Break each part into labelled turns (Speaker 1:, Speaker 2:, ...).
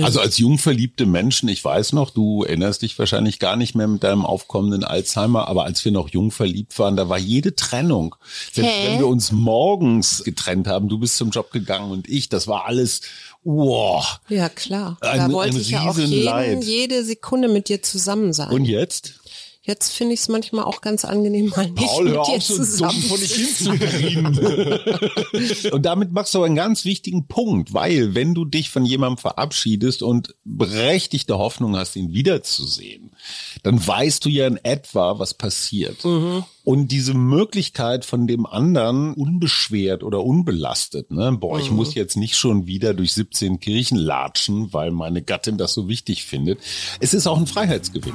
Speaker 1: Also als jungverliebte Menschen, ich weiß noch, du erinnerst dich wahrscheinlich gar nicht mehr mit deinem aufkommenden Alzheimer, aber als wir noch jung verliebt waren, da war jede Trennung. Selbst
Speaker 2: Hä?
Speaker 1: wenn wir uns morgens getrennt haben, du bist zum Job gegangen und ich, das war alles, wow.
Speaker 2: Ja, klar.
Speaker 1: Ein-
Speaker 2: da wollte ich ja auch jeden, jede Sekunde mit dir zusammen sein.
Speaker 1: Und jetzt?
Speaker 2: Jetzt finde ich es manchmal auch ganz angenehm, mal nicht
Speaker 1: Paul,
Speaker 2: mit
Speaker 1: hör
Speaker 2: dir
Speaker 1: auf, so
Speaker 2: zusammen
Speaker 1: vor dich hinzukriegen. und damit machst du einen ganz wichtigen Punkt, weil wenn du dich von jemandem verabschiedest und berechtigte Hoffnung hast, ihn wiederzusehen, dann weißt du ja in etwa, was passiert. Und diese Möglichkeit von dem anderen unbeschwert oder unbelastet, ne? Boah, ich muss jetzt nicht schon wieder durch 17 Kirchen latschen, weil meine Gattin das so wichtig findet. Es ist auch ein Freiheitsgewinn.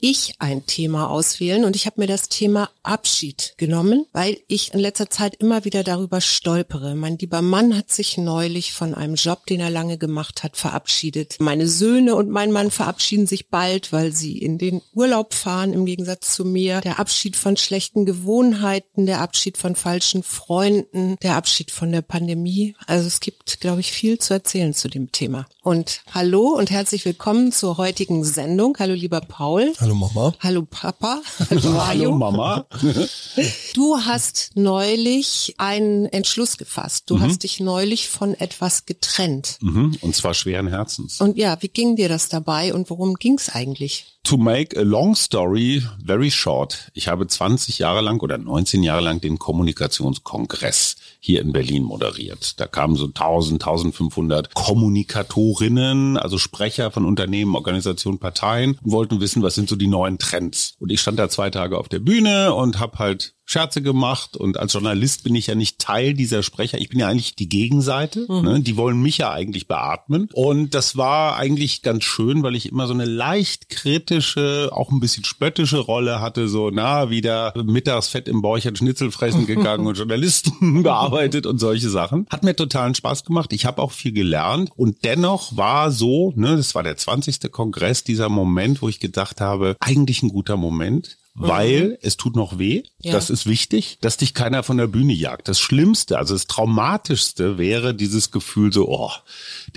Speaker 2: ich ein Thema auswählen und ich habe mir das Thema Abschied genommen, weil ich in letzter Zeit immer wieder darüber stolpere. Mein lieber Mann hat sich neulich von einem Job, den er lange gemacht hat, verabschiedet. Meine Söhne und mein Mann verabschieden sich bald, weil sie in den Urlaub fahren, im Gegensatz zu mir. Der Abschied von schlechten Gewohnheiten, der Abschied von falschen Freunden, der Abschied von der Pandemie. Also es gibt, glaube ich, viel zu erzählen zu dem Thema. Und hallo und herzlich willkommen zur heutigen Sendung. Hallo lieber Paul.
Speaker 3: Hallo Mama.
Speaker 2: Hallo Papa. Hallo
Speaker 1: Hallo. Mama.
Speaker 2: Du hast neulich einen Entschluss gefasst. Du hast dich neulich von etwas getrennt.
Speaker 1: Mhm, Und zwar schweren Herzens.
Speaker 2: Und ja, wie ging dir das dabei und worum ging's eigentlich?
Speaker 1: To make a long story very short. Ich habe 20 Jahre lang oder 19 Jahre lang den Kommunikationskongress hier in Berlin moderiert. Da kamen so 1000, 1500 Kommunikatorinnen, also Sprecher von Unternehmen, Organisationen, Parteien und wollten wissen, was sind so die neuen Trends. Und ich stand da zwei Tage auf der Bühne und habe halt Scherze gemacht und als Journalist bin ich ja nicht Teil dieser Sprecher. Ich bin ja eigentlich die Gegenseite. Ne? Die wollen mich ja eigentlich beatmen. Und das war eigentlich ganz schön, weil ich immer so eine leicht kritische, auch ein bisschen spöttische Rolle hatte. So, na, wieder mittags fett im Bäuchern Schnitzel fressen gegangen und Journalisten bearbeitet und solche Sachen. Hat mir totalen Spaß gemacht. Ich habe auch viel gelernt. Und dennoch war so, ne, das war der 20. Kongress, dieser Moment, wo ich gedacht habe, eigentlich ein guter Moment weil es tut noch weh.
Speaker 2: Ja.
Speaker 1: Das ist wichtig, dass dich keiner von der Bühne jagt. Das Schlimmste, also das Traumatischste wäre dieses Gefühl so, oh,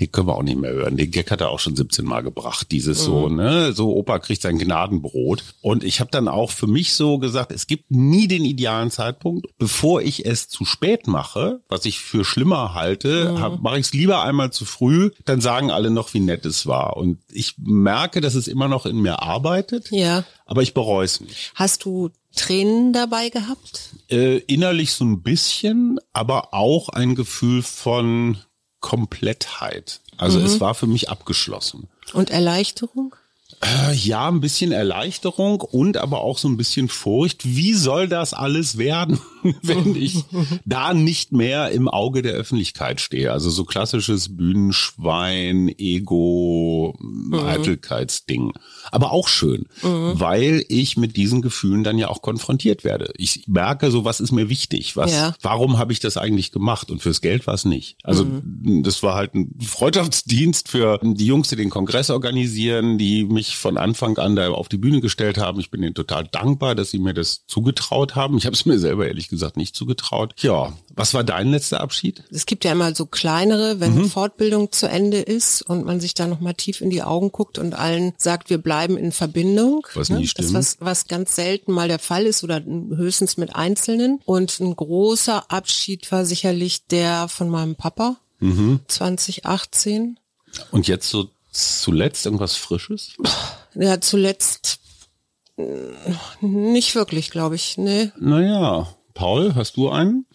Speaker 1: den können wir auch nicht mehr hören. Den Gag hat er auch schon 17 Mal gebracht. Dieses so, ne, so Opa kriegt sein Gnadenbrot. Und ich habe dann auch für mich so gesagt, es gibt nie den idealen Zeitpunkt. Bevor ich es zu spät mache, was ich für schlimmer halte, hab- mache ich es lieber einmal zu früh, dann sagen alle noch, wie nett es war. Und ich merke, dass es immer noch in mir arbeitet,
Speaker 2: Ja.
Speaker 1: aber ich bereue es nicht.
Speaker 2: Hast du Tränen dabei gehabt?
Speaker 1: Äh, innerlich so ein bisschen, aber auch ein Gefühl von Komplettheit. Also es war für mich abgeschlossen.
Speaker 2: Und Erleichterung?
Speaker 1: Äh, ja, ein bisschen Erleichterung und aber auch so ein bisschen Furcht. Wie soll das alles werden, wenn ich da nicht mehr im Auge der Öffentlichkeit stehe? Also so klassisches Bühnenschwein, Ego, Eitelkeitsding. Aber auch schön, weil ich mit diesen Gefühlen dann ja auch konfrontiert werde. Ich merke so, was ist mir wichtig? Was,
Speaker 2: Ja.
Speaker 1: warum habe ich das eigentlich gemacht? Und fürs Geld war es nicht. Also das war halt ein Freundschaftsdienst für die Jungs, die den Kongress organisieren, die mich von Anfang an da auf die Bühne gestellt haben. Ich bin ihnen total dankbar, dass sie mir das zugetraut haben. Ich habe es mir selber ehrlich gesagt nicht zugetraut. Ja, was war dein letzter Abschied?
Speaker 2: Es gibt ja immer so kleinere, wenn eine Fortbildung zu Ende ist und man sich da nochmal tief in die Augen guckt und allen sagt, wir bleiben in Verbindung.
Speaker 1: Was nie
Speaker 2: Das
Speaker 1: stimmt.
Speaker 2: was, was ganz selten mal der Fall ist oder höchstens mit Einzelnen. Und ein großer Abschied war sicherlich der von meinem Papa. 2018.
Speaker 1: Und jetzt so zuletzt irgendwas Frisches?
Speaker 2: Ja, zuletzt äh, nicht wirklich, glaube ich. Nee.
Speaker 1: Naja, Paul, hast du einen?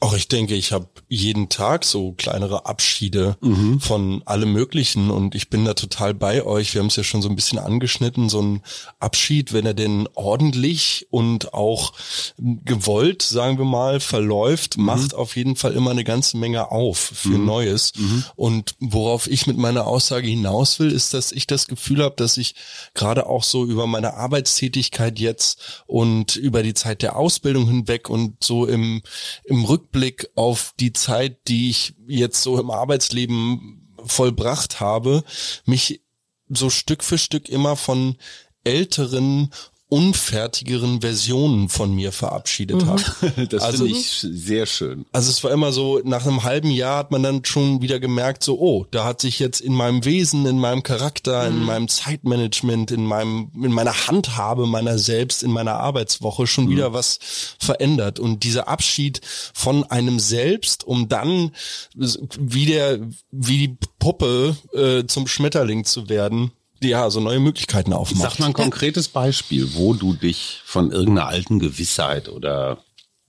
Speaker 3: Auch ich denke, ich habe jeden Tag so kleinere Abschiede mhm. von allem Möglichen und ich bin da total bei euch. Wir haben es ja schon so ein bisschen angeschnitten, so ein Abschied, wenn er denn ordentlich und auch gewollt, sagen wir mal, verläuft, mhm. macht auf jeden Fall immer eine ganze Menge auf für mhm. Neues. Mhm. Und worauf ich mit meiner Aussage hinaus will, ist, dass ich das Gefühl habe, dass ich gerade auch so über meine Arbeitstätigkeit jetzt und über die Zeit der Ausbildung hinweg und so im, im Rückblick auf die Zeit, die ich jetzt so im Arbeitsleben vollbracht habe, mich so Stück für Stück immer von älteren unfertigeren Versionen von mir verabschiedet mhm. habe.
Speaker 1: Das also, finde ich sehr schön.
Speaker 3: Also es war immer so, nach einem halben Jahr hat man dann schon wieder gemerkt, so, oh, da hat sich jetzt in meinem Wesen, in meinem Charakter, mhm. in meinem Zeitmanagement, in meinem, in meiner Handhabe meiner selbst, in meiner Arbeitswoche schon mhm. wieder was verändert. Und dieser Abschied von einem selbst, um dann wie der, wie die Puppe äh, zum Schmetterling zu werden, ja, so neue Möglichkeiten aufmacht.
Speaker 1: Sag mal ein konkretes Beispiel, wo du dich von irgendeiner alten Gewissheit oder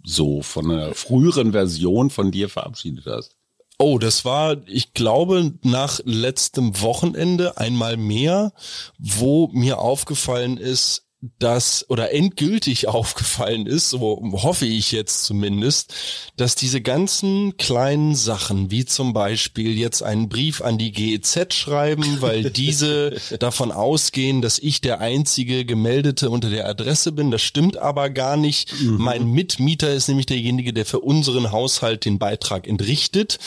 Speaker 1: so von einer früheren Version von dir verabschiedet hast.
Speaker 3: Oh, das war, ich glaube, nach letztem Wochenende einmal mehr, wo mir aufgefallen ist, dass oder endgültig aufgefallen ist, so hoffe ich jetzt zumindest, dass diese ganzen kleinen Sachen, wie zum Beispiel jetzt einen Brief an die GEZ schreiben, weil diese davon ausgehen, dass ich der einzige Gemeldete unter der Adresse bin, das stimmt aber gar nicht. Mhm. Mein Mitmieter ist nämlich derjenige, der für unseren Haushalt den Beitrag entrichtet.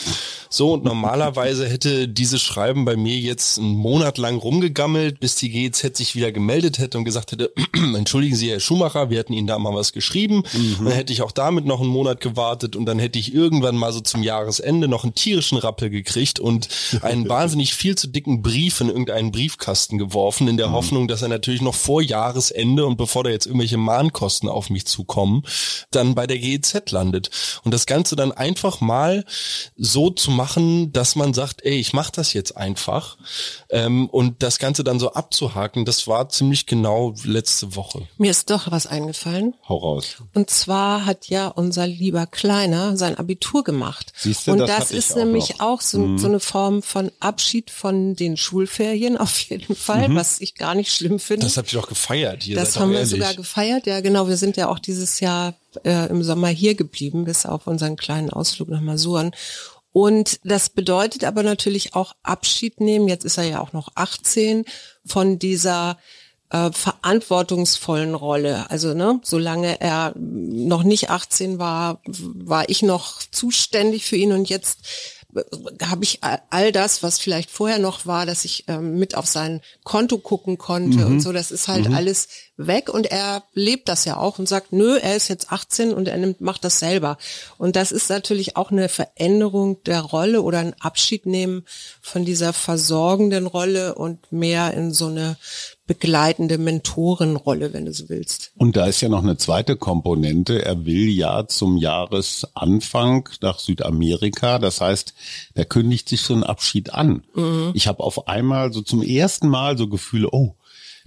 Speaker 3: So, und normalerweise hätte dieses Schreiben bei mir jetzt einen Monat lang rumgegammelt, bis die GEZ sich wieder gemeldet hätte und gesagt hätte, entschuldigen Sie, Herr Schumacher, wir hatten Ihnen da mal was geschrieben. Mhm. Dann hätte ich auch damit noch einen Monat gewartet und dann hätte ich irgendwann mal so zum Jahresende noch einen tierischen Rappel gekriegt und einen wahnsinnig viel zu dicken Brief in irgendeinen Briefkasten geworfen, in der mhm. Hoffnung, dass er natürlich noch vor Jahresende und bevor da jetzt irgendwelche Mahnkosten auf mich zukommen, dann bei der GEZ landet. Und das Ganze dann einfach mal so zu machen, dass man sagt, ey, ich mache das jetzt einfach. Ähm, und das Ganze dann so abzuhaken, das war ziemlich genau letzte Woche.
Speaker 2: Mir ist doch was eingefallen.
Speaker 1: Hau raus.
Speaker 2: Und zwar hat ja unser lieber Kleiner sein Abitur gemacht.
Speaker 1: Siehst du,
Speaker 2: und
Speaker 1: das,
Speaker 2: das ist nämlich auch, auch so, mhm. so, eine Form von Abschied von den Schulferien auf jeden Fall, mhm. was ich gar nicht schlimm finde.
Speaker 3: Das habt ihr doch gefeiert. Ihr
Speaker 2: das haben wir sogar gefeiert, ja genau. Wir sind ja auch dieses Jahr äh, im Sommer hier geblieben, bis auf unseren kleinen Ausflug nach Masuren. Und das bedeutet aber natürlich auch Abschied nehmen. Jetzt ist er ja auch noch 18 von dieser äh, verantwortungsvollen Rolle. Also ne, solange er noch nicht 18 war, war ich noch zuständig für ihn und jetzt habe ich all das, was vielleicht vorher noch war, dass ich ähm, mit auf sein Konto gucken konnte mhm. und so, das ist halt mhm. alles weg und er lebt das ja auch und sagt, nö, er ist jetzt 18 und er nimmt, macht das selber. Und das ist natürlich auch eine Veränderung der Rolle oder ein Abschied nehmen von dieser versorgenden Rolle und mehr in so eine begleitende Mentorenrolle, wenn du so willst.
Speaker 1: Und da ist ja noch eine zweite Komponente. Er will ja zum Jahresanfang nach Südamerika. Das heißt, da kündigt sich so ein Abschied an. Mhm. Ich habe auf einmal so zum ersten Mal so Gefühle, oh,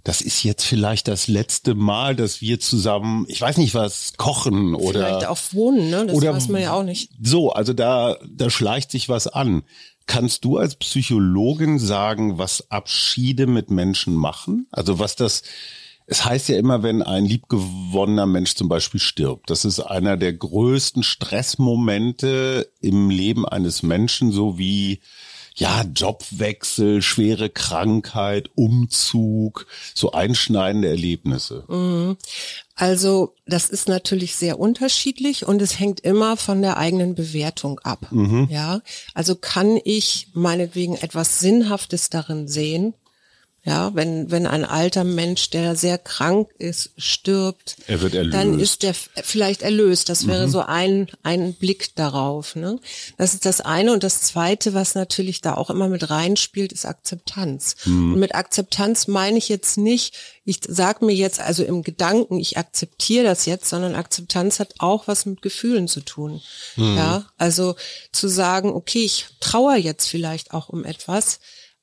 Speaker 1: das ist jetzt vielleicht das letzte Mal, dass wir zusammen, ich weiß nicht was, kochen oder.
Speaker 2: Vielleicht auch wohnen, ne? Das oder, weiß man ja auch nicht.
Speaker 1: So, also da, da schleicht sich was an. Kannst du als Psychologin sagen, was Abschiede mit Menschen machen? Also was das, es heißt ja immer, wenn ein liebgewonnener Mensch zum Beispiel stirbt, das ist einer der größten Stressmomente im Leben eines Menschen, so wie ja, Jobwechsel, schwere Krankheit, Umzug, so einschneidende Erlebnisse.
Speaker 2: Mhm. Also das ist natürlich sehr unterschiedlich und es hängt immer von der eigenen Bewertung ab. Mhm. Ja, also kann ich meinetwegen etwas Sinnhaftes darin sehen, ja, wenn, wenn ein alter Mensch, der sehr krank ist, stirbt, dann ist der vielleicht erlöst. Das wäre mhm. so ein, ein Blick darauf. Ne? Das ist das eine. Und das zweite, was natürlich da auch immer mit reinspielt, ist Akzeptanz. Mhm. Und mit Akzeptanz meine ich jetzt nicht, ich sag mir jetzt also im Gedanken, ich akzeptiere das jetzt, sondern Akzeptanz hat auch was mit Gefühlen zu tun. Mhm. Ja, also zu sagen, okay, ich trauere jetzt vielleicht auch um etwas,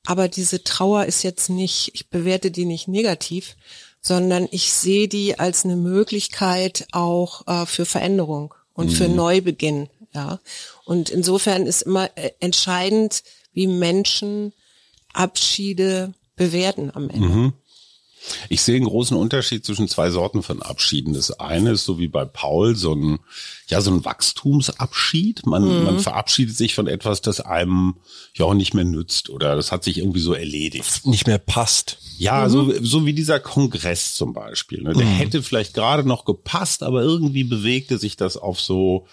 Speaker 2: aber diese Trauer ist jetzt nicht, ich bewerte die nicht negativ, sondern ich sehe die als eine Möglichkeit auch äh, für Veränderung. und für Neubeginn, ja. Und insofern ist immer äh, entscheidend, wie Menschen Abschiede bewerten am Ende.
Speaker 1: Ich sehe einen großen Unterschied zwischen zwei Sorten von Abschieden. Das eine ist so wie bei Paul so ein, ja, so ein Wachstumsabschied. Man, man verabschiedet sich von etwas, das einem ja auch nicht mehr nützt oder das hat sich irgendwie so erledigt.
Speaker 3: Nicht mehr passt.
Speaker 1: Ja, so, so wie dieser Kongress zum Beispiel. Ne? Der hätte vielleicht gerade noch gepasst, aber irgendwie bewegte sich das auf so,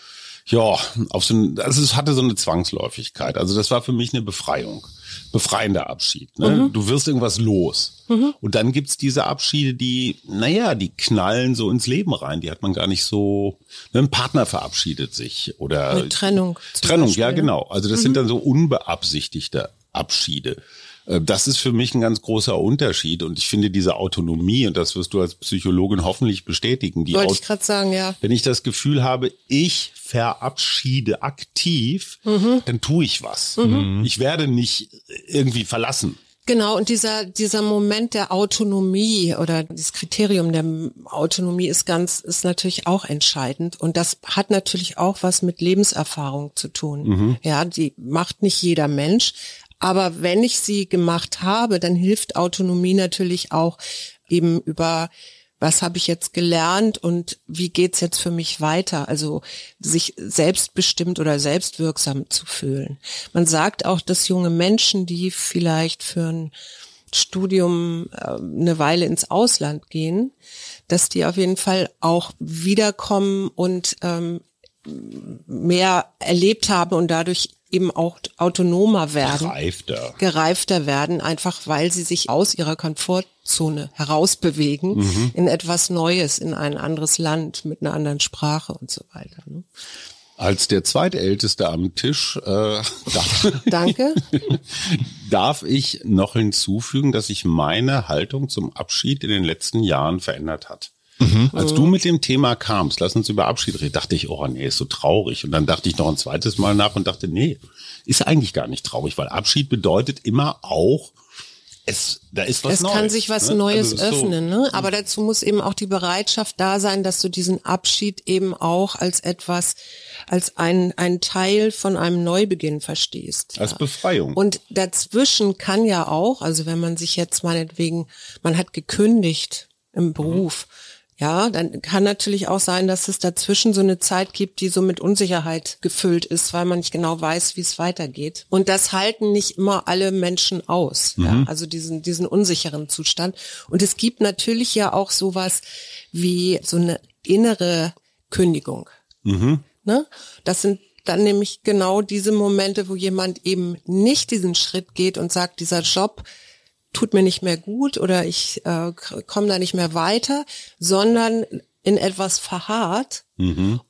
Speaker 1: ja, auf so ein, also es hatte so eine Zwangsläufigkeit. Also das war für mich eine Befreiung. Befreiender Abschied. Ne? Du wirst irgendwas los. Und dann gibt's diese Abschiede, die, naja, die knallen so ins Leben rein. Die hat man gar nicht so. Ne? Ein Partner verabschiedet sich oder
Speaker 2: Eine Trennung.
Speaker 1: Trennung,
Speaker 2: Beispiel,
Speaker 1: ja genau. Also das sind dann so unbeabsichtigte Abschiede. Äh, Das ist für mich ein ganz großer Unterschied und ich finde diese Autonomie, und das wirst du als Psychologin hoffentlich bestätigen, die
Speaker 2: Wollte ich gerade sagen, ja.
Speaker 1: wenn ich das Gefühl habe, ich verabschiede aktiv, dann tue ich was. Ich werde nicht irgendwie verlassen.
Speaker 2: Genau, und dieser, dieser Moment der Autonomie oder das Kriterium der Autonomie ist ganz, ist natürlich auch entscheidend. Und das hat natürlich auch was mit Lebenserfahrung zu tun. Ja, die macht nicht jeder Mensch. Aber wenn ich sie gemacht habe, dann hilft Autonomie natürlich auch eben über was habe ich jetzt gelernt und wie geht's jetzt für mich weiter? Also sich selbstbestimmt oder selbstwirksam zu fühlen. Man sagt auch, dass junge Menschen, die vielleicht für ein Studium äh, eine Weile ins Ausland gehen, dass die auf jeden Fall auch wiederkommen und ähm, mehr erlebt haben und dadurch eben auch autonomer werden
Speaker 1: Reifter.
Speaker 2: gereifter werden, einfach weil sie sich aus ihrer Komfortzone herausbewegen in etwas Neues, in ein anderes Land mit einer anderen Sprache und so weiter. Ne?
Speaker 1: Als der zweitälteste am Tisch äh, darf,
Speaker 2: Danke.
Speaker 1: darf ich noch hinzufügen, dass sich meine Haltung zum Abschied in den letzten Jahren verändert hat. Als du mit dem Thema kamst, lass uns über Abschied reden, dachte ich, oh nee, ist so traurig. Und dann dachte ich noch ein zweites Mal nach und dachte, nee, ist eigentlich gar nicht traurig, weil Abschied bedeutet immer auch, es, da ist was
Speaker 2: Es
Speaker 1: Neues.
Speaker 2: kann sich was
Speaker 1: ne?
Speaker 2: Neues
Speaker 1: Also ist so-
Speaker 2: öffnen, ne? Aber dazu muss eben auch die Bereitschaft da sein, dass du diesen Abschied eben auch als etwas, als ein, ein Teil von einem Neubeginn verstehst.
Speaker 1: Als Befreiung.
Speaker 2: Und dazwischen kann ja auch, also wenn man sich jetzt meinetwegen, man hat gekündigt im Beruf, ja, dann kann natürlich auch sein, dass es dazwischen so eine Zeit gibt, die so mit Unsicherheit gefüllt ist, weil man nicht genau weiß, wie es weitergeht. Und das halten nicht immer alle Menschen aus, ja, also diesen, diesen unsicheren Zustand. Und es gibt natürlich ja auch sowas wie so eine innere Kündigung. Ne? Das sind dann nämlich genau diese Momente, wo jemand eben nicht diesen Schritt geht und sagt, dieser Job tut mir nicht mehr gut oder ich äh, komme da nicht mehr weiter, sondern in etwas verharrt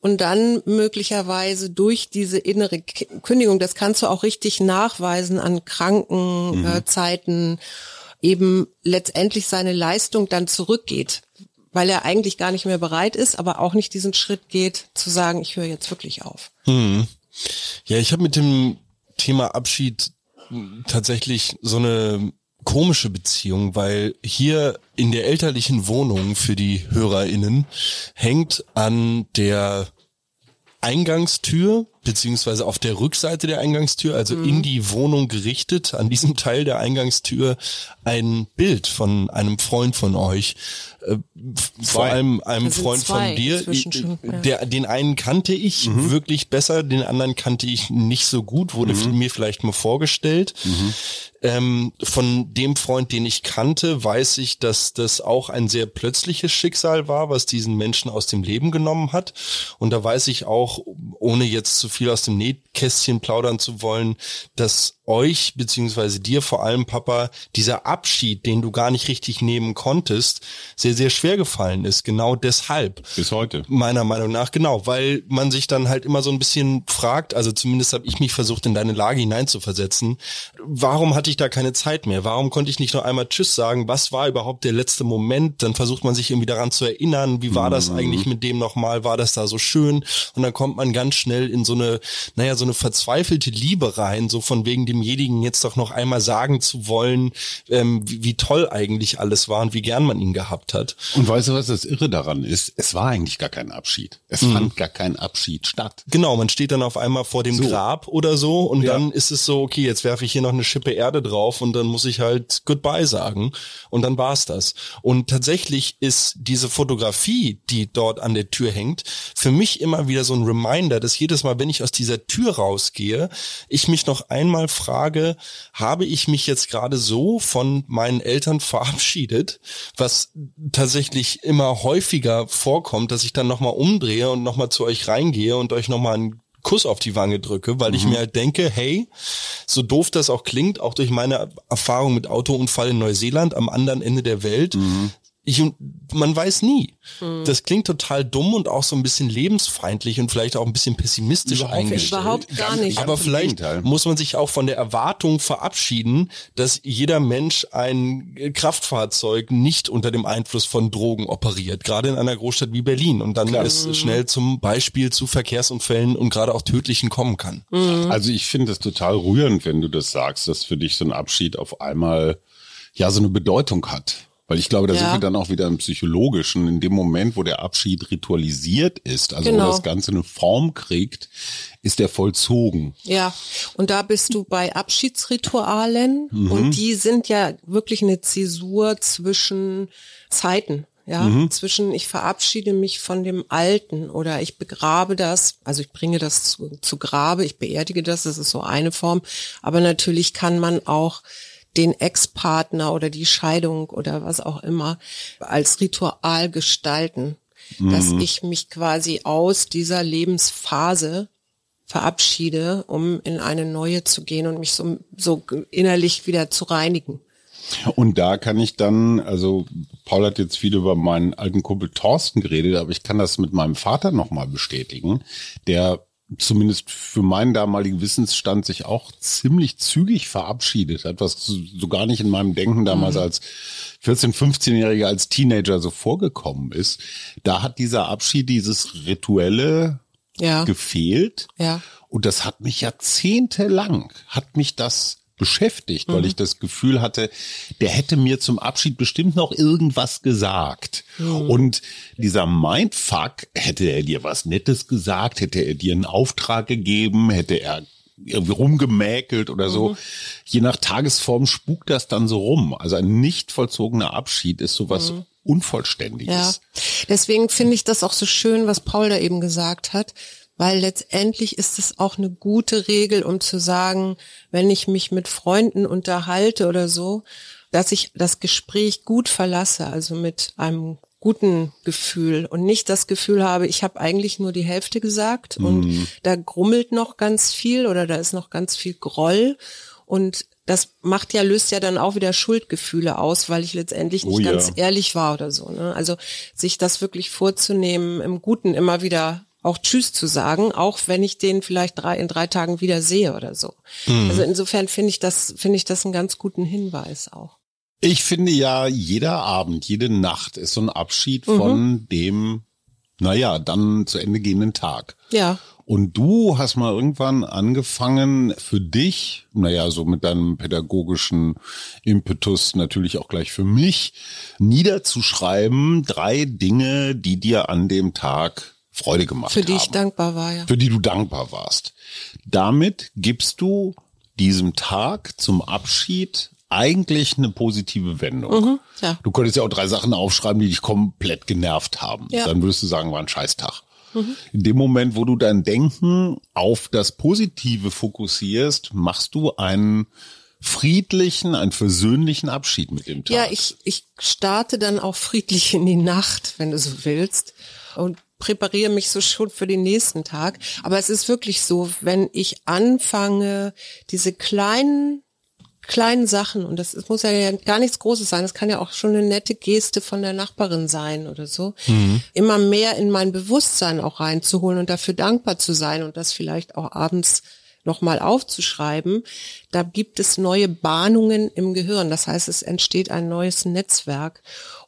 Speaker 2: und dann möglicherweise durch diese innere Kündigung, das kannst du auch richtig nachweisen an Krankenzeiten, äh, Zeiten, eben letztendlich seine Leistung dann zurückgeht, weil er eigentlich gar nicht mehr bereit ist, aber auch nicht diesen Schritt geht, zu sagen, ich höre jetzt wirklich auf.
Speaker 3: Ja, ich habe mit dem Thema Abschied tatsächlich so eine komische Beziehung, weil hier in der elterlichen Wohnung für die HörerInnen hängt an der Eingangstür, beziehungsweise auf der Rückseite der Eingangstür, also in die Wohnung gerichtet, an diesem Teil der Eingangstür, ein Bild von einem Freund von euch. Äh, vor allem einem Freund von dir.
Speaker 2: inzwischen schon, ja.
Speaker 3: Der, den einen kannte ich wirklich besser, den anderen kannte ich nicht so gut, wurde mir vielleicht mal vorgestellt. Ähm, von dem Freund, den ich kannte, weiß ich, dass das auch ein sehr plötzliches Schicksal war, was diesen Menschen aus dem Leben genommen hat. Und da weiß ich auch, ohne jetzt zu viel aus dem Nähkästchen plaudern zu wollen, dass euch, beziehungsweise dir vor allem, Papa, dieser Abschied, den du gar nicht richtig nehmen konntest, sehr, sehr schwer gefallen ist. Genau deshalb.
Speaker 1: Bis heute.
Speaker 3: Meiner Meinung nach, genau, weil man sich dann halt immer so ein bisschen fragt, also zumindest habe ich mich versucht, in deine Lage hineinzuversetzen, warum hatte ich da keine Zeit mehr? Warum konnte ich nicht noch einmal Tschüss sagen? Was war überhaupt der letzte Moment? Dann versucht man sich irgendwie daran zu erinnern, wie war das eigentlich mit dem nochmal? War das da so schön? Und dann kommt man ganz schnell in so eine, naja, so eine verzweifelte Liebe rein, so von wegen demjenigen jetzt doch noch einmal sagen zu wollen, ähm, wie, wie toll eigentlich alles war und wie gern man ihn gehabt hat.
Speaker 1: Und weißt du, was das Irre daran ist? Es war eigentlich gar kein Abschied. Es mhm. fand gar kein Abschied statt.
Speaker 3: Genau, man steht dann auf einmal vor dem so. Grab oder so und ja. dann ist es so, okay, jetzt werfe ich hier noch eine Schippe Erde drauf und dann muss ich halt Goodbye sagen und dann war's das. Und tatsächlich ist diese Fotografie, die dort an der Tür hängt, für mich immer wieder so ein Reminder, dass jedes Mal, wenn ich aus dieser Tür rausgehe, ich mich noch einmal frage, habe ich mich jetzt gerade so von meinen Eltern verabschiedet, was tatsächlich immer häufiger vorkommt, dass ich dann nochmal umdrehe und nochmal zu euch reingehe und euch nochmal einen Kuss auf die Wange drücke, weil mhm. ich mir halt denke, hey, so doof das auch klingt, auch durch meine Erfahrung mit Autounfall in Neuseeland am anderen Ende der Welt, mhm ich, man weiß nie. Hm. Das klingt total dumm und auch so ein bisschen lebensfeindlich und vielleicht auch ein bisschen pessimistisch
Speaker 2: überhaupt,
Speaker 3: eingestellt.
Speaker 2: Überhaupt gar nicht.
Speaker 3: Aber vielleicht muss man sich auch von der Erwartung verabschieden, dass jeder Mensch ein Kraftfahrzeug nicht unter dem Einfluss von Drogen operiert, gerade in einer Großstadt wie Berlin und dann Klar. es hm. schnell zum Beispiel zu Verkehrsunfällen und gerade auch tödlichen kommen kann.
Speaker 1: Hm. Also ich finde es total rührend, wenn du das sagst, dass für dich so ein Abschied auf einmal ja so eine Bedeutung hat. Weil ich glaube, da ja. sind wir dann auch wieder im Psychologischen. In dem Moment, wo der Abschied ritualisiert ist, also genau. wo das Ganze eine Form kriegt, ist der vollzogen.
Speaker 2: Ja, und da bist du bei Abschiedsritualen mhm. und die sind ja wirklich eine Zäsur zwischen Zeiten. Ja, mhm. zwischen ich verabschiede mich von dem Alten oder ich begrabe das, also ich bringe das zu, zu Grabe, ich beerdige das, das ist so eine Form. Aber natürlich kann man auch den Ex-Partner oder die Scheidung oder was auch immer als Ritual gestalten, mhm. dass ich mich quasi aus dieser Lebensphase verabschiede, um in eine neue zu gehen und mich so, so innerlich wieder zu reinigen.
Speaker 1: Und da kann ich dann, also Paul hat jetzt viel über meinen alten Kumpel Thorsten geredet, aber ich kann das mit meinem Vater nochmal bestätigen, der zumindest für meinen damaligen Wissensstand sich auch ziemlich zügig verabschiedet hat, was so gar nicht in meinem Denken damals mhm. als 14-, 15-Jähriger, als Teenager so vorgekommen ist. Da hat dieser Abschied, dieses Rituelle ja. gefehlt. Ja. Und das hat mich jahrzehntelang, hat mich das beschäftigt, weil mhm. ich das Gefühl hatte, der hätte mir zum Abschied bestimmt noch irgendwas gesagt. Mhm. Und dieser Mindfuck, hätte er dir was Nettes gesagt, hätte er dir einen Auftrag gegeben, hätte er irgendwie rumgemäkelt oder so. Mhm. Je nach Tagesform spukt das dann so rum. Also ein nicht vollzogener Abschied ist sowas mhm. Unvollständiges. Ja,
Speaker 2: deswegen finde ich das auch so schön, was Paul da eben gesagt hat weil letztendlich ist es auch eine gute Regel, um zu sagen, wenn ich mich mit Freunden unterhalte oder so, dass ich das Gespräch gut verlasse, also mit einem guten Gefühl und nicht das Gefühl habe, ich habe eigentlich nur die Hälfte gesagt und mhm. da grummelt noch ganz viel oder da ist noch ganz viel Groll und das macht ja, löst ja dann auch wieder Schuldgefühle aus, weil ich letztendlich nicht oh, ganz ja. ehrlich war oder so. Ne? Also sich das wirklich vorzunehmen, im Guten immer wieder auch Tschüss zu sagen, auch wenn ich den vielleicht drei, in drei Tagen wieder sehe oder so. Mhm. Also insofern finde ich das, finde ich das einen ganz guten Hinweis auch.
Speaker 1: Ich finde ja, jeder Abend, jede Nacht ist so ein Abschied mhm. von dem, naja, dann zu Ende gehenden Tag.
Speaker 2: Ja.
Speaker 1: Und du hast mal irgendwann angefangen, für dich, naja, so mit deinem pädagogischen Impetus natürlich auch gleich für mich, niederzuschreiben, drei Dinge, die dir an dem Tag Freude gemacht
Speaker 2: Für die
Speaker 1: haben.
Speaker 2: ich dankbar war, ja.
Speaker 1: Für die du dankbar warst. Damit gibst du diesem Tag zum Abschied eigentlich eine positive Wendung. Mhm, ja. Du könntest ja auch drei Sachen aufschreiben, die dich komplett genervt haben. Ja. Dann würdest du sagen, war ein Scheißtag. Mhm. In dem Moment, wo du dein Denken auf das Positive fokussierst, machst du einen friedlichen, einen versöhnlichen Abschied mit dem Tag.
Speaker 2: Ja, ich, ich starte dann auch friedlich in die Nacht, wenn du so willst. Und präpariere mich so schon für den nächsten Tag. Aber es ist wirklich so, wenn ich anfange, diese kleinen kleinen Sachen und das, das muss ja gar nichts Großes sein, das kann ja auch schon eine nette Geste von der Nachbarin sein oder so, mhm. immer mehr in mein Bewusstsein auch reinzuholen und dafür dankbar zu sein und das vielleicht auch abends nochmal aufzuschreiben, da gibt es neue Bahnungen im Gehirn. Das heißt, es entsteht ein neues Netzwerk.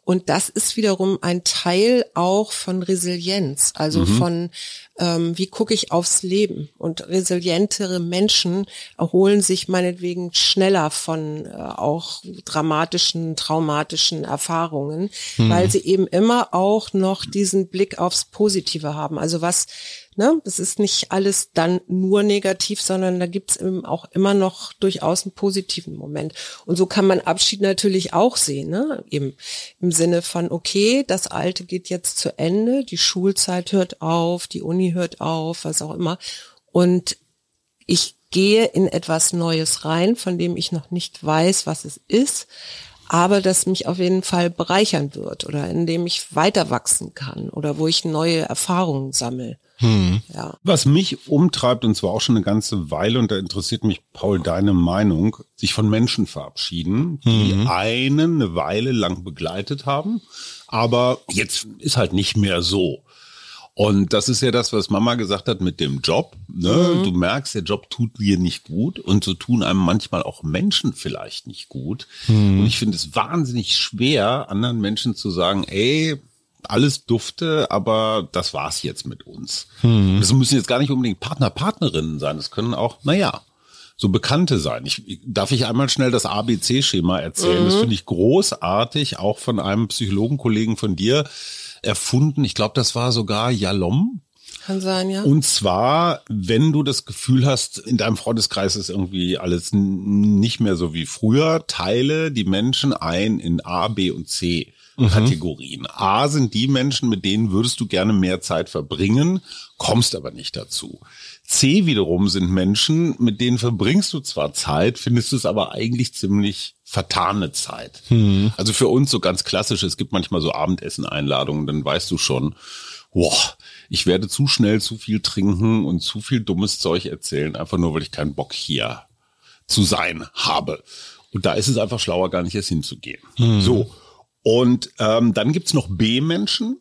Speaker 2: Und das ist wiederum ein Teil auch von Resilienz, also mhm. von ähm, wie gucke ich aufs Leben. Und resilientere Menschen erholen sich meinetwegen schneller von äh, auch dramatischen, traumatischen Erfahrungen, mhm. weil sie eben immer auch noch diesen Blick aufs Positive haben. Also was Ne? Das ist nicht alles dann nur negativ, sondern da gibt es eben auch immer noch durchaus einen positiven Moment. Und so kann man Abschied natürlich auch sehen, ne? Eben im Sinne von, okay, das Alte geht jetzt zu Ende, die Schulzeit hört auf, die Uni hört auf, was auch immer. Und ich gehe in etwas Neues rein, von dem ich noch nicht weiß, was es ist, aber das mich auf jeden Fall bereichern wird oder in dem ich weiter wachsen kann oder wo ich neue Erfahrungen sammle.
Speaker 1: Hm. Ja. Was mich umtreibt, und zwar auch schon eine ganze Weile, und da interessiert mich, Paul, deine Meinung, sich von Menschen verabschieden, die hm. einen eine Weile lang begleitet haben, aber jetzt ist halt nicht mehr so. Und das ist ja das, was Mama gesagt hat mit dem Job. Ne? Mhm. Du merkst, der Job tut dir nicht gut und so tun einem manchmal auch Menschen vielleicht nicht gut. Mhm. Und ich finde es wahnsinnig schwer, anderen Menschen zu sagen, ey, alles dufte, aber das war's jetzt mit uns. Mhm. Das müssen jetzt gar nicht unbedingt Partner, Partnerinnen sein. Das können auch, naja, so Bekannte sein. Ich, darf ich einmal schnell das ABC-Schema erzählen? Mhm. Das finde ich großartig, auch von einem Psychologenkollegen von dir erfunden. Ich glaube, das war sogar Jalom.
Speaker 2: Kann sein, ja.
Speaker 1: Und zwar, wenn du das Gefühl hast, in deinem Freundeskreis ist irgendwie alles nicht mehr so wie früher, teile die Menschen ein in A, B und C. Mhm. Kategorien. A sind die Menschen, mit denen würdest du gerne mehr Zeit verbringen, kommst aber nicht dazu. C wiederum sind Menschen, mit denen verbringst du zwar Zeit, findest du es aber eigentlich ziemlich vertane Zeit. Mhm. Also für uns so ganz klassisch, es gibt manchmal so Abendessen-Einladungen, dann weißt du schon, boah, ich werde zu schnell zu viel trinken und zu viel dummes Zeug erzählen, einfach nur, weil ich keinen Bock hier zu sein habe. Und da ist es einfach schlauer, gar nicht erst hinzugehen. Mhm. So. Und ähm, dann gibt's noch B-Menschen,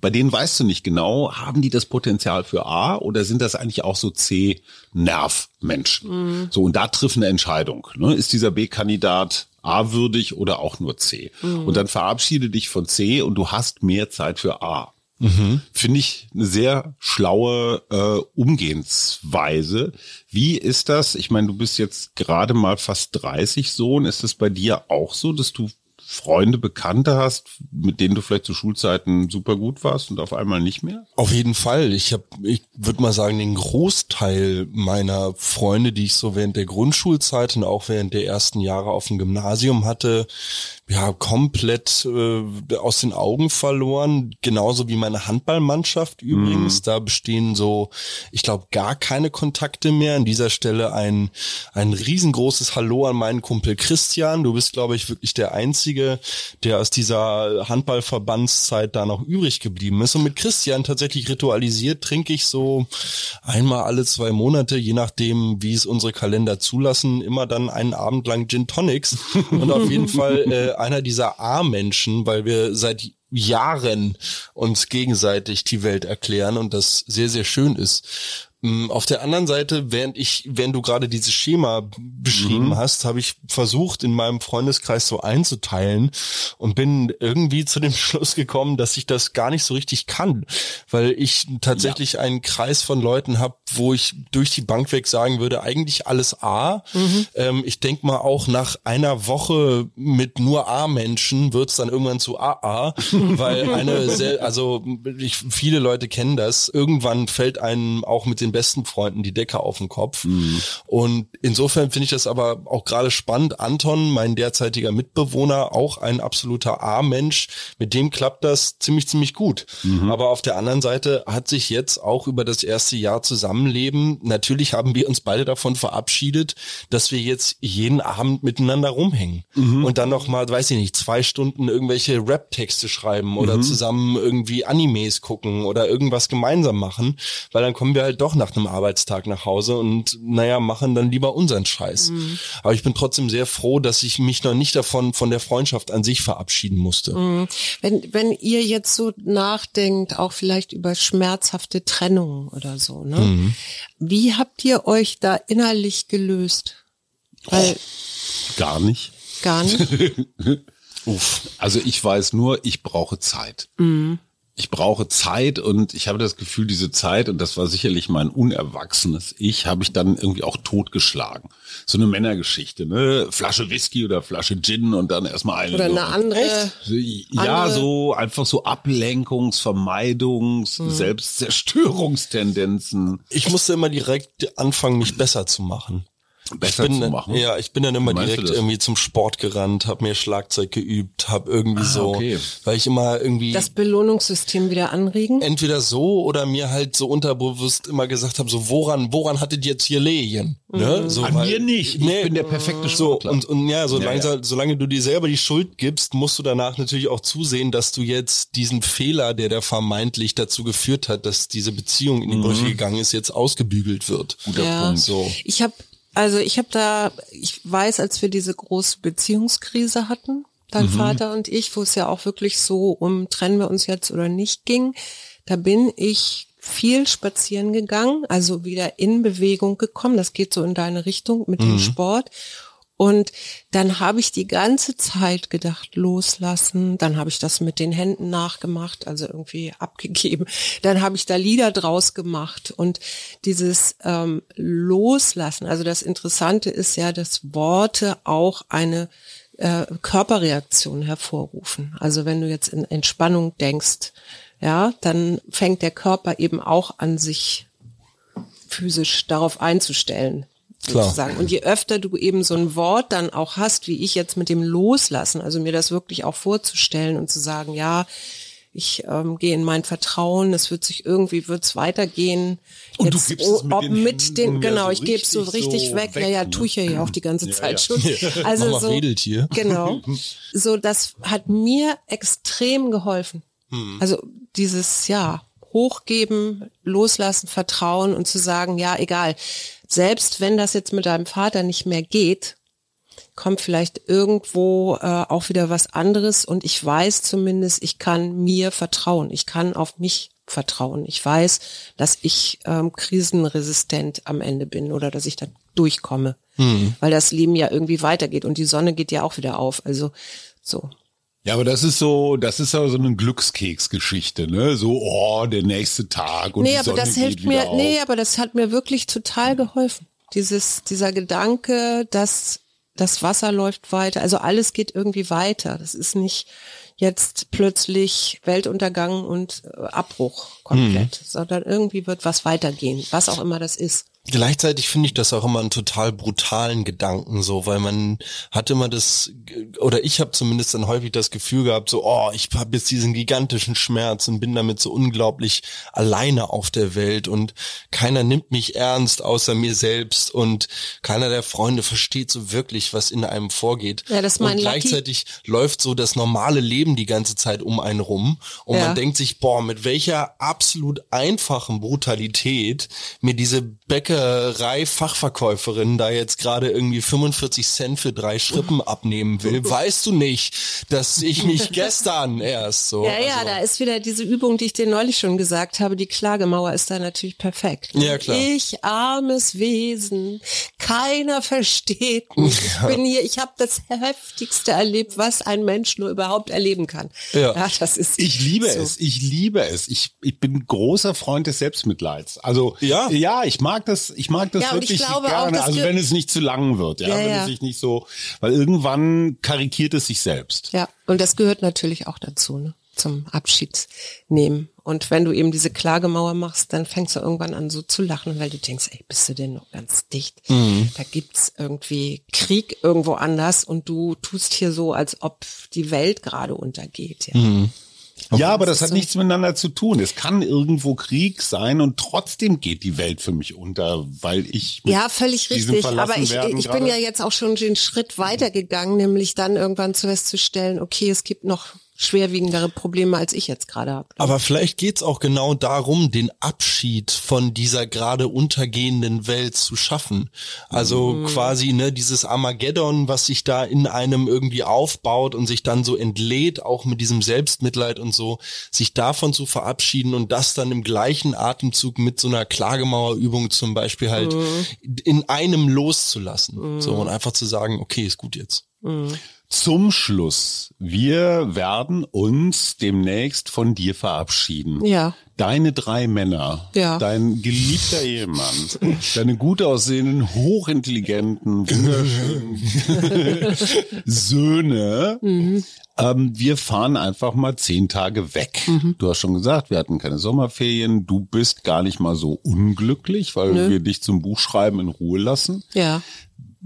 Speaker 1: bei denen weißt du nicht genau, haben die das Potenzial für A oder sind das eigentlich auch so C-Nerv-Menschen? Mhm. So, und da trifft eine Entscheidung. Ne? Ist dieser B-Kandidat A würdig oder auch nur C? Mhm. Und dann verabschiede dich von C und du hast mehr Zeit für A. Mhm. Finde ich eine sehr schlaue äh, Umgehensweise. Wie ist das? Ich meine, du bist jetzt gerade mal fast 30 Sohn. Ist das bei dir auch so, dass du Freunde, Bekannte hast, mit denen du vielleicht zu Schulzeiten super gut warst und auf einmal nicht mehr?
Speaker 3: Auf jeden Fall. Ich habe, ich würde mal sagen, den Großteil meiner Freunde, die ich so während der Grundschulzeit und auch während der ersten Jahre auf dem Gymnasium hatte, ja komplett äh, aus den Augen verloren. Genauso wie meine Handballmannschaft übrigens. Mhm. Da bestehen so, ich glaube, gar keine Kontakte mehr. An dieser Stelle ein, ein riesengroßes Hallo an meinen Kumpel Christian. Du bist, glaube ich, wirklich der Einzige, der aus dieser Handballverbandszeit da noch übrig geblieben ist. Und mit Christian tatsächlich ritualisiert trinke ich so einmal alle zwei Monate, je nachdem, wie es unsere Kalender zulassen, immer dann einen Abend lang Gin Tonics. Und auf jeden Fall äh, einer dieser A-Menschen, weil wir seit Jahren uns gegenseitig die Welt erklären und das sehr, sehr schön ist. Mm, auf der anderen Seite, während ich, wenn du gerade dieses Schema beschrieben mhm. hast, habe ich versucht, in meinem Freundeskreis so einzuteilen und bin irgendwie zu dem Schluss gekommen, dass ich das gar nicht so richtig kann, weil ich tatsächlich ja. einen Kreis von Leuten habe, wo ich durch die Bank weg sagen würde, eigentlich alles A. Mhm. Ähm, ich denk mal auch nach einer Woche mit nur A-Menschen wird es dann irgendwann zu AA, weil eine, sehr, also ich, viele Leute kennen das. Irgendwann fällt einem auch mit den besten Freunden die Decke auf den Kopf. Mhm. Und insofern finde ich das aber auch gerade spannend. Anton, mein derzeitiger Mitbewohner, auch ein absoluter A-Mensch. Mit dem klappt das ziemlich, ziemlich gut. Mhm. Aber auf der anderen Seite hat sich jetzt auch über das erste Jahr Zusammenleben, natürlich haben wir uns beide davon verabschiedet, dass wir jetzt jeden Abend miteinander rumhängen. Mhm. Und dann noch mal, weiß ich nicht, zwei Stunden irgendwelche Rap-Texte schreiben oder mhm. zusammen irgendwie Animes gucken oder irgendwas gemeinsam machen, weil dann kommen wir halt doch nach nach einem Arbeitstag nach Hause und naja, machen dann lieber unseren Scheiß. Mhm. Aber ich bin trotzdem sehr froh, dass ich mich noch nicht davon, von der Freundschaft an sich verabschieden musste.
Speaker 2: Mhm. Wenn, wenn ihr jetzt so nachdenkt, auch vielleicht über schmerzhafte Trennungen oder so, ne? Mhm. Wie habt ihr euch da innerlich gelöst? Weil
Speaker 1: Gar nicht.
Speaker 2: gar nicht.
Speaker 1: Uff. Also ich weiß nur, ich brauche Zeit. Ich brauche Zeit und ich habe das Gefühl, diese Zeit, und das war sicherlich mein unerwachsenes Ich, habe ich dann irgendwie auch totgeschlagen. So eine Männergeschichte, ne? Flasche Whisky oder Flasche Gin und dann erstmal eine.
Speaker 2: Oder eine andere.
Speaker 1: So, Ja,
Speaker 2: andere-
Speaker 1: so einfach so Ablenkungs-, Vermeidungs-,
Speaker 2: Hm.
Speaker 1: Selbstzerstörungstendenzen
Speaker 3: Ich musste immer direkt anfangen, mich besser zu machen.
Speaker 1: Besser
Speaker 3: ich bin,
Speaker 1: zu machen.
Speaker 3: Ja, ich bin dann immer direkt irgendwie zum Sport gerannt, habe mir Schlagzeug geübt, habe irgendwie
Speaker 1: Ah,
Speaker 3: so,
Speaker 1: okay.
Speaker 3: weil ich immer irgendwie
Speaker 2: Das Belohnungssystem wieder anregen.
Speaker 3: entweder so oder mir halt so unterbewusst immer gesagt habe, so woran, woran hattet ihr jetzt hier Lehen? Ne? So,
Speaker 1: An mir nicht. Ich bin der perfekte
Speaker 3: so
Speaker 1: Sportler.
Speaker 3: und, und ja, so
Speaker 1: Ja,
Speaker 3: langsam, solange du dir selber die Schuld gibst, musst du danach natürlich auch zusehen, dass du jetzt diesen Fehler, der da vermeintlich dazu geführt hat, dass diese Beziehung in die Brüche gegangen ist, jetzt ausgebügelt wird.
Speaker 1: Guter
Speaker 2: Ja.
Speaker 1: Punkt.
Speaker 3: So.
Speaker 2: Ich habe, also ich habe da, ich weiß, als wir diese große Beziehungskrise hatten, dein Vater und ich, wo es ja auch wirklich so um trennen wir uns jetzt oder nicht ging, da bin ich viel spazieren gegangen, also wieder in Bewegung gekommen. Das geht so in deine Richtung mit dem Sport. Und dann habe ich die ganze Zeit gedacht, loslassen. Dann habe ich das mit den Händen nachgemacht, also irgendwie abgegeben. Dann habe ich da Lieder draus gemacht. Und dieses ähm, Loslassen, also das Interessante ist ja, dass Worte auch eine äh, Körperreaktion hervorrufen. Also wenn du jetzt in Entspannung denkst, ja, dann fängt der Körper eben auch an, sich physisch darauf einzustellen.
Speaker 3: Klar.
Speaker 2: Sozusagen. Und je öfter du eben so ein Wort dann auch hast, wie ich jetzt mit dem Loslassen, also mir das wirklich auch vorzustellen und zu sagen, ja, ich ähm, gehe in mein Vertrauen, es wird sich irgendwie, wird's weitergehen.
Speaker 1: Und du
Speaker 2: Jetzt,
Speaker 1: gibst es mit
Speaker 2: ob
Speaker 1: den
Speaker 2: mit den,
Speaker 1: ja
Speaker 2: genau,
Speaker 1: so
Speaker 2: ich gebe es so
Speaker 1: richtig so
Speaker 2: weg.
Speaker 1: weg,
Speaker 2: Ja, ja,
Speaker 1: ne?
Speaker 2: tue ich ja ja auch die ganze Zeit
Speaker 1: ja.
Speaker 2: schon. Also
Speaker 3: Mama
Speaker 2: so,
Speaker 3: wedelt hier.
Speaker 2: Genau. So, das hat mir extrem geholfen. Also dieses, ja, hochgeben, loslassen, vertrauen und zu sagen, ja, egal. Selbst wenn das jetzt mit deinem Vater nicht mehr geht, kommt vielleicht irgendwo äh, auch wieder was anderes und ich weiß zumindest, ich kann mir vertrauen. Ich kann auf mich vertrauen. Ich weiß, dass ich ähm, krisenresistent am Ende bin oder dass ich da durchkomme, weil das Leben ja irgendwie weitergeht und die Sonne geht ja auch wieder auf. Also so.
Speaker 1: Ja, aber das ist so, das ist ja so eine Glückskeksgeschichte, ne? So, oh, der nächste Tag und
Speaker 2: nee, aber
Speaker 1: Sonne
Speaker 2: das hilft mir,
Speaker 1: wieder
Speaker 2: nee,
Speaker 1: auf.
Speaker 2: aber das hat mir wirklich total geholfen. Dieses, dieser Gedanke, dass das Wasser läuft weiter, also alles geht irgendwie weiter. Das ist nicht jetzt plötzlich Weltuntergang und äh, Abbruch komplett,
Speaker 1: Mhm.
Speaker 2: sondern irgendwie wird was weitergehen, was auch immer das ist.
Speaker 3: Gleichzeitig finde ich das auch immer einen total brutalen Gedanken so, weil man hat immer das, oder ich habe zumindest dann häufig das Gefühl gehabt, so, oh, ich habe jetzt diesen gigantischen Schmerz und bin damit so unglaublich alleine auf der Welt und keiner nimmt mich ernst außer mir selbst und keiner der Freunde versteht so wirklich, was in einem vorgeht.
Speaker 2: Ja, das
Speaker 3: und
Speaker 2: Lucky-
Speaker 3: gleichzeitig läuft so das normale Leben die ganze Zeit um einen rum und
Speaker 2: Ja.
Speaker 3: man denkt sich, boah, mit welcher absolut einfachen Brutalität mir diese Bäckerei-Fachverkäuferin da jetzt gerade irgendwie 45 Cent für drei Schrippen abnehmen will. Weißt du nicht, dass ich mich gestern erst so.
Speaker 2: Ja, ja,
Speaker 3: also,
Speaker 2: da ist wieder diese Übung, die ich dir neulich schon gesagt habe. Die Klagemauer ist da natürlich perfekt.
Speaker 3: Ja, klar.
Speaker 2: Ich armes Wesen, keiner versteht mich. Ich bin hier, ich habe das heftigste erlebt, was ein Mensch nur überhaupt erleben kann.
Speaker 3: Ja.
Speaker 2: das ist.
Speaker 1: Ich liebe
Speaker 2: so.
Speaker 1: es, ich liebe es. Ich, ich bin großer Freund des Selbstmitleids. Also
Speaker 3: Ja.
Speaker 1: ja, ich mag das, ich mag das
Speaker 2: Ja,
Speaker 1: wirklich
Speaker 2: auch,
Speaker 1: gerne.
Speaker 2: das
Speaker 1: also wenn es nicht zu lang wird, ja,
Speaker 2: Ja,
Speaker 1: wenn
Speaker 2: ja.
Speaker 1: es sich nicht so, weil irgendwann karikiert es sich selbst.
Speaker 2: Ja, und das gehört natürlich auch dazu, ne? zum Abschied nehmen. Und wenn du eben diese Klagemauer machst, dann fängst du irgendwann an so zu lachen, weil du denkst, ey, bist du denn noch ganz dicht? Da gibt's irgendwie Krieg irgendwo anders und du tust hier so, als ob die Welt gerade untergeht. Ja.
Speaker 1: Ja, aber das hat nichts miteinander zu tun. Es kann irgendwo Krieg sein und trotzdem geht die Welt für mich unter, weil ich
Speaker 2: Ja, völlig richtig. Aber ich, ich bin ja jetzt auch schon den Schritt weitergegangen, nämlich dann irgendwann zu festzustellen, okay, es gibt noch schwerwiegendere Probleme, als ich jetzt gerade habe.
Speaker 3: Aber vielleicht geht's auch genau darum, den Abschied von dieser gerade untergehenden Welt zu schaffen. Also mhm. quasi ne dieses Armageddon, was sich da in einem irgendwie aufbaut und sich dann so entlädt, auch mit diesem Selbstmitleid und so, sich davon zu verabschieden und das dann im gleichen Atemzug mit so einer Klagemauerübung zum Beispiel halt mhm. in einem loszulassen. Mhm. So und einfach zu sagen, okay, ist gut jetzt.
Speaker 1: Zum Schluss, wir werden uns demnächst von dir verabschieden.
Speaker 2: Ja.
Speaker 1: Deine drei Männer, ja. dein geliebter Ehemann, deine gut aussehenden, hochintelligenten, wunderschönen Söhne. Mhm. Ähm, wir fahren einfach mal zehn Tage weg. Mhm. Du hast schon gesagt, wir hatten keine Sommerferien. Du bist gar nicht mal so unglücklich, weil Nö. wir dich zum Buchschreiben in Ruhe lassen.
Speaker 2: Ja.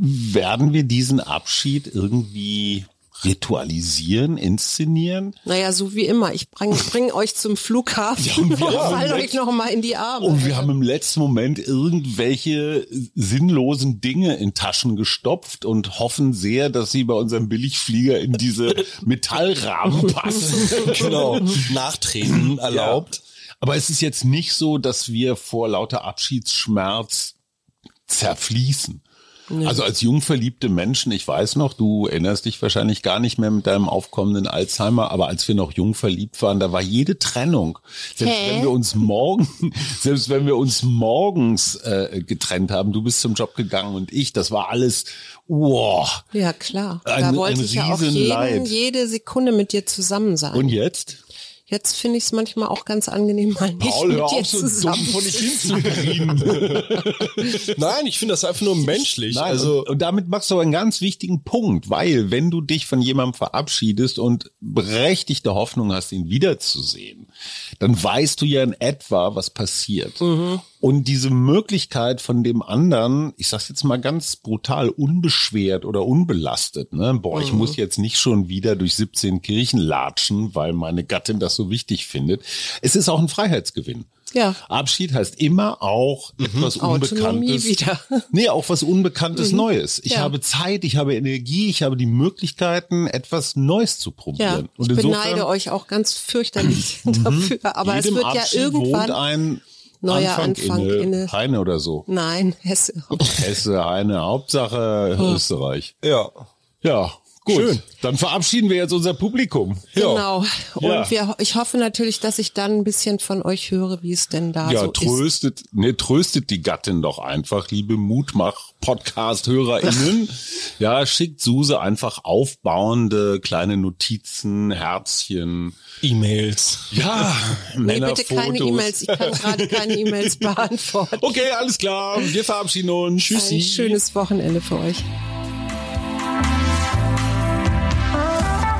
Speaker 1: Werden wir diesen Abschied irgendwie ritualisieren, inszenieren?
Speaker 2: Naja, so wie immer. Ich bringe bring euch zum Flughafen ja, und, und fall euch noch mal in die Arme.
Speaker 1: Und wir haben im letzten Moment irgendwelche sinnlosen Dinge in Taschen gestopft und hoffen sehr, dass sie bei unserem Billigflieger in diese Metallrahmen passen.
Speaker 3: genau. Nachtreten erlaubt.
Speaker 1: Ja. Aber es ist jetzt nicht so, dass wir vor lauter Abschiedsschmerz zerfließen. Also als jung verliebte Menschen, ich weiß noch, du erinnerst dich wahrscheinlich gar nicht mehr mit deinem aufkommenden Alzheimer, aber als wir noch jung verliebt waren, da war jede Trennung. Selbst Hä? wenn wir uns morgen, selbst wenn wir uns morgens äh, getrennt haben, du bist zum Job gegangen und ich, das war alles, wow.
Speaker 2: Ja klar, ein, da wollte ich ja auch jeden, jede Sekunde mit dir zusammen sein.
Speaker 1: Und jetzt?
Speaker 2: Jetzt finde ich es manchmal auch ganz angenehm, mal nicht Paul, mit dir so zusammen dumm von ich
Speaker 3: Nein, ich finde das einfach nur menschlich.
Speaker 1: Nein, also und, und, damit machst du einen ganz wichtigen Punkt, weil wenn du dich von jemandem verabschiedest und berechtigte Hoffnung hast, ihn wiederzusehen, dann weißt du ja in etwa, was passiert. Mhm. Und diese Möglichkeit von dem anderen, ich sag's jetzt mal ganz brutal, unbeschwert oder unbelastet, ne? Boah, ich mhm. muss jetzt nicht schon wieder durch 17 Kirchen latschen, weil meine Gattin das so wichtig findet. Es ist auch ein Freiheitsgewinn.
Speaker 2: Ja.
Speaker 1: Abschied heißt immer auch mhm. etwas Unbekanntes. wieder. Nee, auch was Unbekanntes mhm. Neues. Ich ja. habe Zeit, ich habe Energie, ich habe die Möglichkeiten, etwas Neues zu probieren.
Speaker 2: Ja, ich Und beneide euch auch ganz fürchterlich mhm. dafür. Aber es wird ja irgendwann
Speaker 1: ein neuer Anfang, Anfang inne, inne. Heine oder so.
Speaker 2: Nein, Hesse.
Speaker 1: Hesse, Heine, Hauptsache oh. Österreich.
Speaker 3: Ja.
Speaker 1: Ja, Gut, Schön. dann verabschieden wir jetzt unser Publikum.
Speaker 2: Genau. Und ja. wir, ich hoffe natürlich, dass ich dann ein bisschen von euch höre, wie es denn da
Speaker 1: ja,
Speaker 2: so
Speaker 1: tröstet, ist. Ne, tröstet die Gattin doch einfach, liebe Mutmach-Podcast-HörerInnen. ja, schickt Suse einfach aufbauende kleine Notizen, Herzchen.
Speaker 3: E-Mails.
Speaker 1: Ja,
Speaker 2: nee, bitte keine E-Mails. Ich kann gerade keine E-Mails beantworten.
Speaker 1: Okay, alles klar. Wir verabschieden uns. Tschüssi.
Speaker 2: Ein schönes Wochenende für euch.